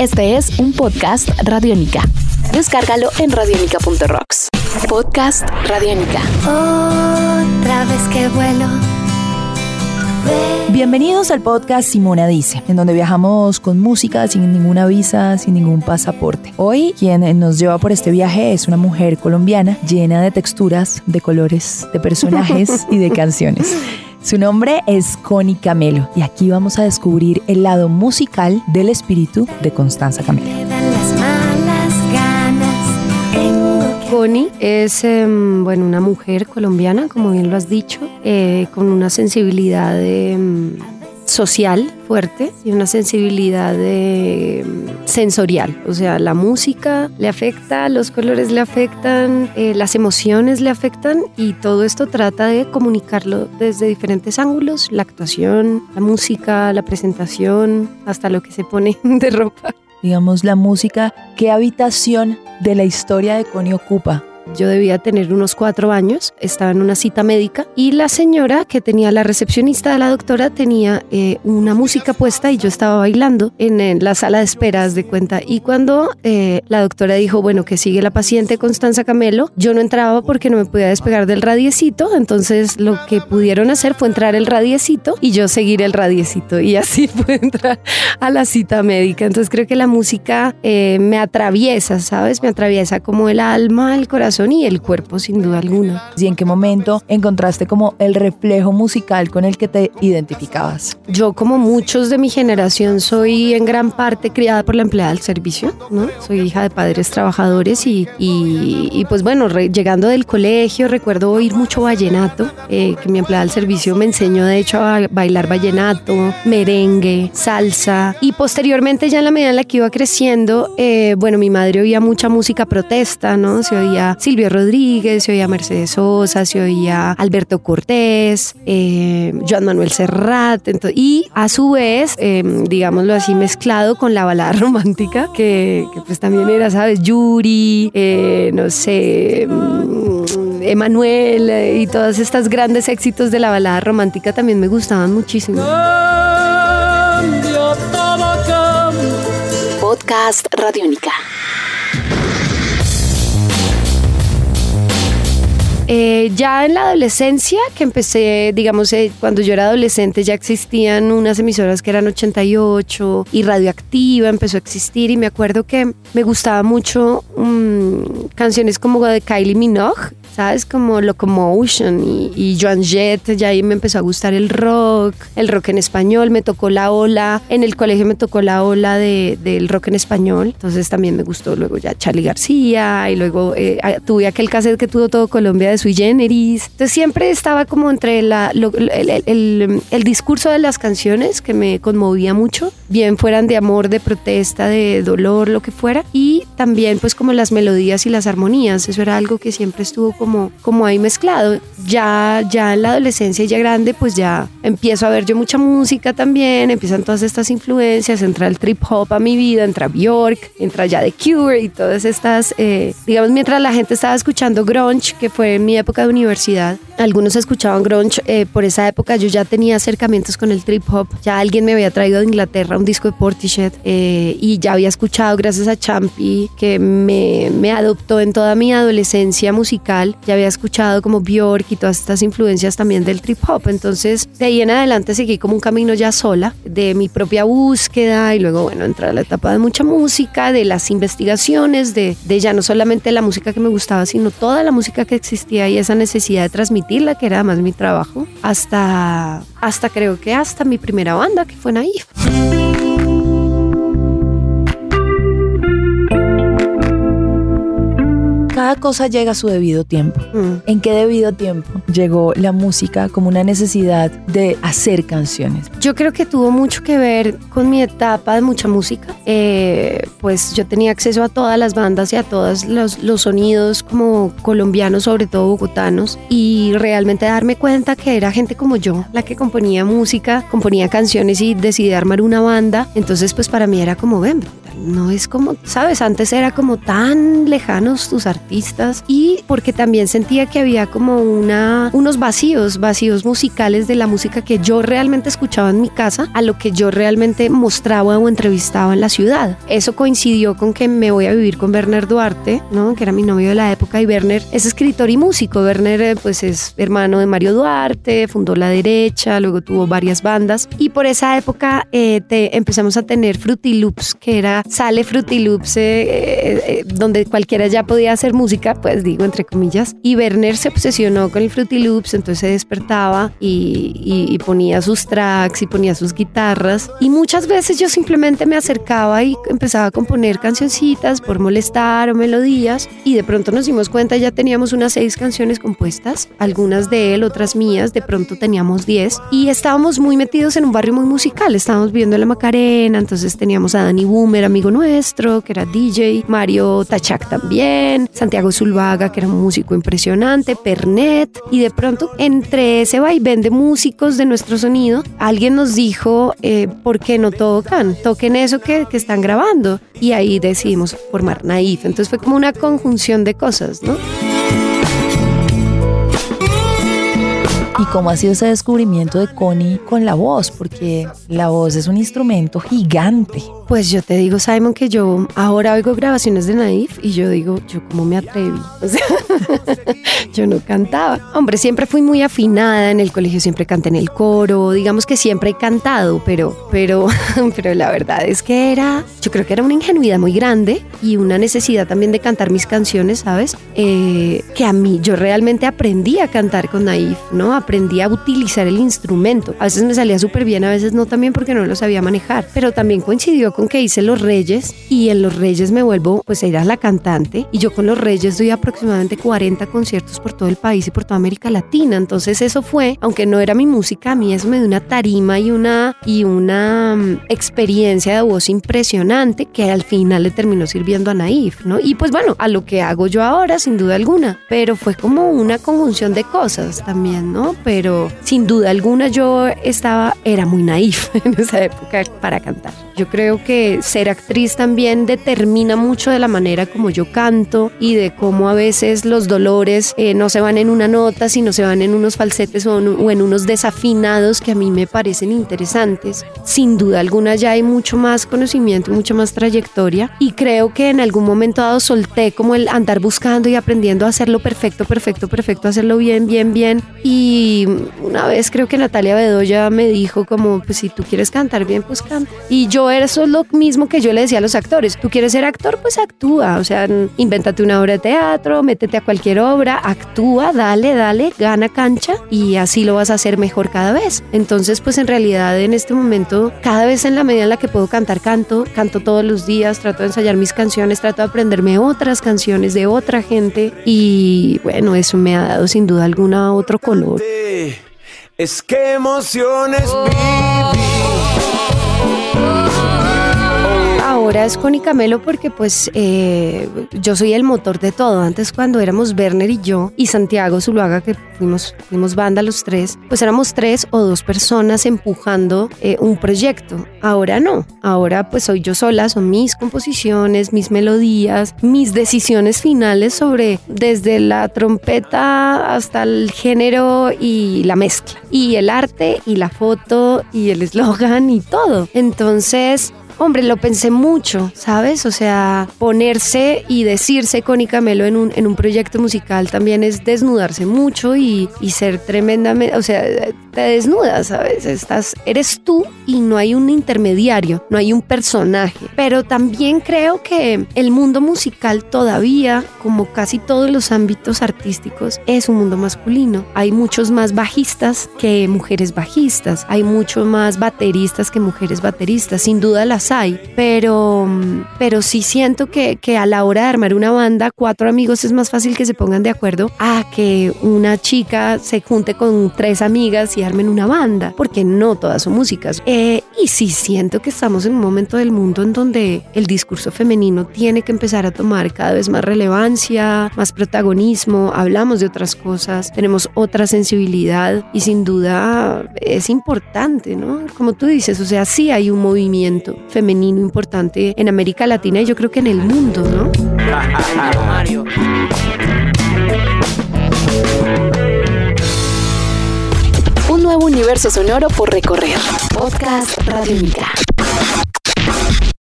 Este es un podcast Radiónica. Descárgalo en radiónica.rocks. Podcast Radiónica. Otra vez que vuelo. Bienvenidos al podcast Simona Dice, en donde viajamos con música sin ninguna visa, sin ningún pasaporte. Hoy quien nos lleva por este viaje es una mujer colombiana llena de texturas, de colores, de personajes y de canciones. Su nombre es Connie Camelo y aquí vamos a descubrir el lado musical del espíritu de Constanza Camelo. Connie es em, bueno, una mujer colombiana, como bien lo has dicho, eh, con una sensibilidad em, social fuerte y una sensibilidad em, sensorial. O sea, la música le afecta, los colores le afectan, eh, las emociones le afectan y todo esto trata de comunicarlo desde diferentes ángulos, la actuación, la música, la presentación, hasta lo que se pone de ropa. Digamos, la música, ¿qué habitación de la historia de Connie ocupa? Yo debía tener unos cuatro años, estaba en una cita médica y la señora que tenía la recepcionista de la doctora tenía eh, una música puesta y yo estaba bailando en, la sala de esperas de cuenta. Y cuando eh, la doctora dijo, bueno, que sigue la paciente Constanza Camelo, yo no entraba porque no me podía despegar del radiecito, entonces lo que pudieron hacer fue entrar el radiecito y yo seguir el radiecito y así pude entrar a la cita médica. Entonces creo que la música eh, me atraviesa, ¿sabes? Me atraviesa como el alma, el corazón y el cuerpo sin duda alguna. ¿Y en qué momento encontraste como el reflejo musical con el que te identificabas? Yo como muchos de mi generación soy en gran parte criada por la empleada del servicio, ¿no? Soy hija de padres trabajadores y, y- y, pues bueno, re- llegando del colegio recuerdo oír mucho vallenato, eh, que mi empleada del servicio me enseñó de hecho a bailar vallenato, merengue, salsa y posteriormente ya en la medida en la que iba creciendo, eh, bueno, mi madre oía mucha música protesta, ¿no? Se oía Silvio Rodríguez, se oía Mercedes Sosa, se oía Alberto Cortés, eh, Joan Manuel Serrat, y a su vez, eh, digámoslo así, mezclado con la balada romántica, que, que pues también era, ¿sabes? Yuri, eh, no sé, mm, Emanuel eh, y todos estos grandes éxitos de la balada romántica también me gustaban muchísimo. Podcast Radiónica. Eh, ya en la adolescencia, que empecé, digamos, eh, cuando yo era adolescente ya existían unas emisoras que eran 88 y Radioactiva empezó a existir y me acuerdo que me gustaba mucho mm, canciones como de Kylie Minogue, ¿sabes? Como Locomotion y, y Joan Jett, ya ahí me empezó a gustar el rock, el rock en español, me tocó la ola, en el colegio me tocó la ola de- del rock en español, entonces también me gustó luego ya Charlie García y luego eh, tuve aquel cassette que tuvo todo Colombia de Sui Generis, entonces siempre estaba como entre la, lo- el, el- el- el discurso de las canciones que me conmovía mucho, bien fueran de amor, de protesta, de dolor, lo que fuera, y también pues como las melodías y las armonías, eso era algo que siempre estuvo como, como ahí mezclado. Ya, ya en la adolescencia ya grande pues ya empiezo a ver yo mucha música también, empiezan todas estas influencias, entra el trip hop a mi vida, entra Bjork, entra ya The Cure y todas estas, eh, digamos, mientras la gente estaba escuchando grunge, que fue en mi época de universidad, algunos escuchaban grunge, eh, por esa época yo ya tenía acercamientos con el trip hop, ya alguien me había traído de Inglaterra un disco de Portishead eh, y ya había escuchado gracias a Champi que me, me adoptó en toda mi adolescencia musical, ya había escuchado como Bjork y todas estas influencias también del trip hop, entonces de ahí en adelante seguí como un camino ya sola de mi propia búsqueda y luego bueno entrar a la etapa de mucha música, de las investigaciones, de, de ya no solamente la música que me gustaba, sino toda la música que existía y esa necesidad de transmitirla, que era además mi trabajo, hasta, hasta creo que hasta mi primera banda, que fue Naif. Cada cosa llega a su debido tiempo. Mm. ¿En qué debido tiempo llegó la música como una necesidad de hacer canciones? Yo creo que tuvo mucho que ver con mi etapa de mucha música. Eh, pues yo tenía acceso a todas las bandas y a todos los, los sonidos como colombianos, sobre todo bogotanos, y realmente darme cuenta que era gente como yo la que componía música, componía canciones y decidí armar una banda. Entonces pues para mí era como, ven, no es como, sabes, antes era como tan lejanos tus artistas y porque también sentía que había como una, unos vacíos, vacíos musicales de la música que yo realmente escuchaba en mi casa a lo que yo realmente mostraba o entrevistaba en la ciudad. Eso coincidió con que me voy a vivir con Werner Duarte, ¿no? que era mi novio de la época y Werner es escritor y músico. Werner eh, pues es hermano de Mario Duarte, fundó La Derecha, luego tuvo varias bandas y por esa época eh, te, empezamos a tener Fruity Loops, que era, sale Fruity Loops eh, donde cualquiera ya podía hacer música, pues digo entre comillas, y Werner se obsesionó con el Fruity Loops, entonces se despertaba y, y ponía sus tracks y ponía sus guitarras. Y muchas veces yo simplemente me acercaba y empezaba a componer cancioncitas por molestar o melodías y de pronto nos dimos cuenta ya teníamos unas seis canciones compuestas, algunas de él, otras mías, de pronto teníamos diez y estábamos muy metidos en un barrio muy musical, estábamos viendo la Macarena, entonces teníamos a Dani Boomer, amigo nuestro, que era DJ, Mario Tachak también, Santiago Zulvaga, que era un músico impresionante, Pernet y de pronto entre ese vaivén de músicos de nuestro sonido, alguien nos dijo, eh, ¿por qué no tocan? Toquen eso que, que están grabando. Y ahí decidimos formar Naif. Entonces fue como una conjunción de cosas, ¿no? ¿Y cómo ha sido ese descubrimiento de Connie con la voz? Porque la voz es un instrumento gigante. Pues yo te digo, Simon, que yo ahora oigo grabaciones de Naif y yo digo, yo cómo me atreví. O sea, yo no cantaba. Hombre, siempre fui muy afinada, en el colegio siempre canté en el coro, digamos que siempre he cantado, pero, pero, pero la verdad es que era, yo creo que era una ingenuidad muy grande y una necesidad también de cantar mis canciones, ¿sabes? Eh, que a mí, yo realmente aprendí a cantar con Naif, ¿no? Aprendí a utilizar el instrumento. A veces me salía súper bien, a veces no también porque no lo sabía manejar, pero también coincidió con que hice Los Reyes y en Los Reyes me vuelvo, pues era la cantante y yo con Los Reyes doy aproximadamente 40 conciertos por todo el país y por toda América Latina. Entonces eso fue, aunque no era mi música, a mí eso me dio una tarima y una, y una mm, experiencia de voz impresionante que al final le terminó sirviendo a Naif, ¿no? Y pues bueno, a lo que hago yo ahora, sin duda alguna, pero fue como una conjunción de cosas también, ¿no? Pero sin duda alguna yo estaba, era muy naif en esa época para cantar. Yo creo que ser actriz también determina mucho de la manera como yo canto y de cómo a veces los dolores eh, no se van en una nota, sino se van en unos falsetes o, en unos desafinados que a mí me parecen interesantes. Sin duda alguna ya hay mucho más conocimiento, mucha más trayectoria y creo que en algún momento dado solté como el andar buscando y aprendiendo a hacerlo perfecto, perfecto, perfecto, hacerlo bien, bien, bien. Y una vez creo que Natalia Bedoya me dijo como, pues si tú quieres cantar bien, pues canta. Y yo eso es lo mismo que yo le decía a los actores. Tú quieres ser actor, pues actúa. O sea, invéntate una obra de teatro, métete a cualquier obra, actúa, dale, dale, gana cancha y así lo vas a hacer mejor cada vez. Entonces, pues en realidad en este momento, cada vez en la medida en la que puedo cantar, canto, canto todos los días, trato de ensayar mis canciones, trato de aprenderme otras canciones de otra gente y bueno, eso me ha dado sin duda alguna otro color. Es que emociones ahora es con Icamelo porque pues eh, yo soy el motor de todo. Antes cuando éramos Werner y yo y Santiago Zuluaga, que fuimos, fuimos banda los tres, pues éramos tres o dos personas empujando eh, un proyecto. Ahora no, ahora pues soy yo sola, son mis composiciones, mis melodías, mis decisiones finales sobre desde la trompeta hasta el género y la mezcla, y el arte y la foto y el eslogan y todo. Entonces Hombre, lo pensé mucho, ¿sabes? O sea, ponerse y decirse con Icamelo en un, en un proyecto musical también es desnudarse mucho y, y ser tremendamente, o sea, te desnudas, ¿sabes? Estás, eres tú y no hay un intermediario, no hay un personaje. Pero también creo que el mundo musical todavía, como casi todos los ámbitos artísticos, es un mundo masculino. Hay muchos más bajistas que mujeres bajistas, hay mucho más bateristas que mujeres bateristas, sin duda las hay, pero, pero sí siento que, que a la hora de armar una banda, cuatro amigos es más fácil que se pongan de acuerdo a que una chica se junte con tres amigas y armen una banda, porque no todas son músicas. Eh, y sí siento que estamos en un momento del mundo en donde el discurso femenino tiene que empezar a tomar cada vez más relevancia, más protagonismo, hablamos de otras cosas, tenemos otra sensibilidad y sin duda es importante, ¿no? Como tú dices, o sea, sí hay un movimiento femenino importante en América Latina y yo creo que en el mundo, ¿no? Un universo sonoro por recorrer. Podcast Radiónica.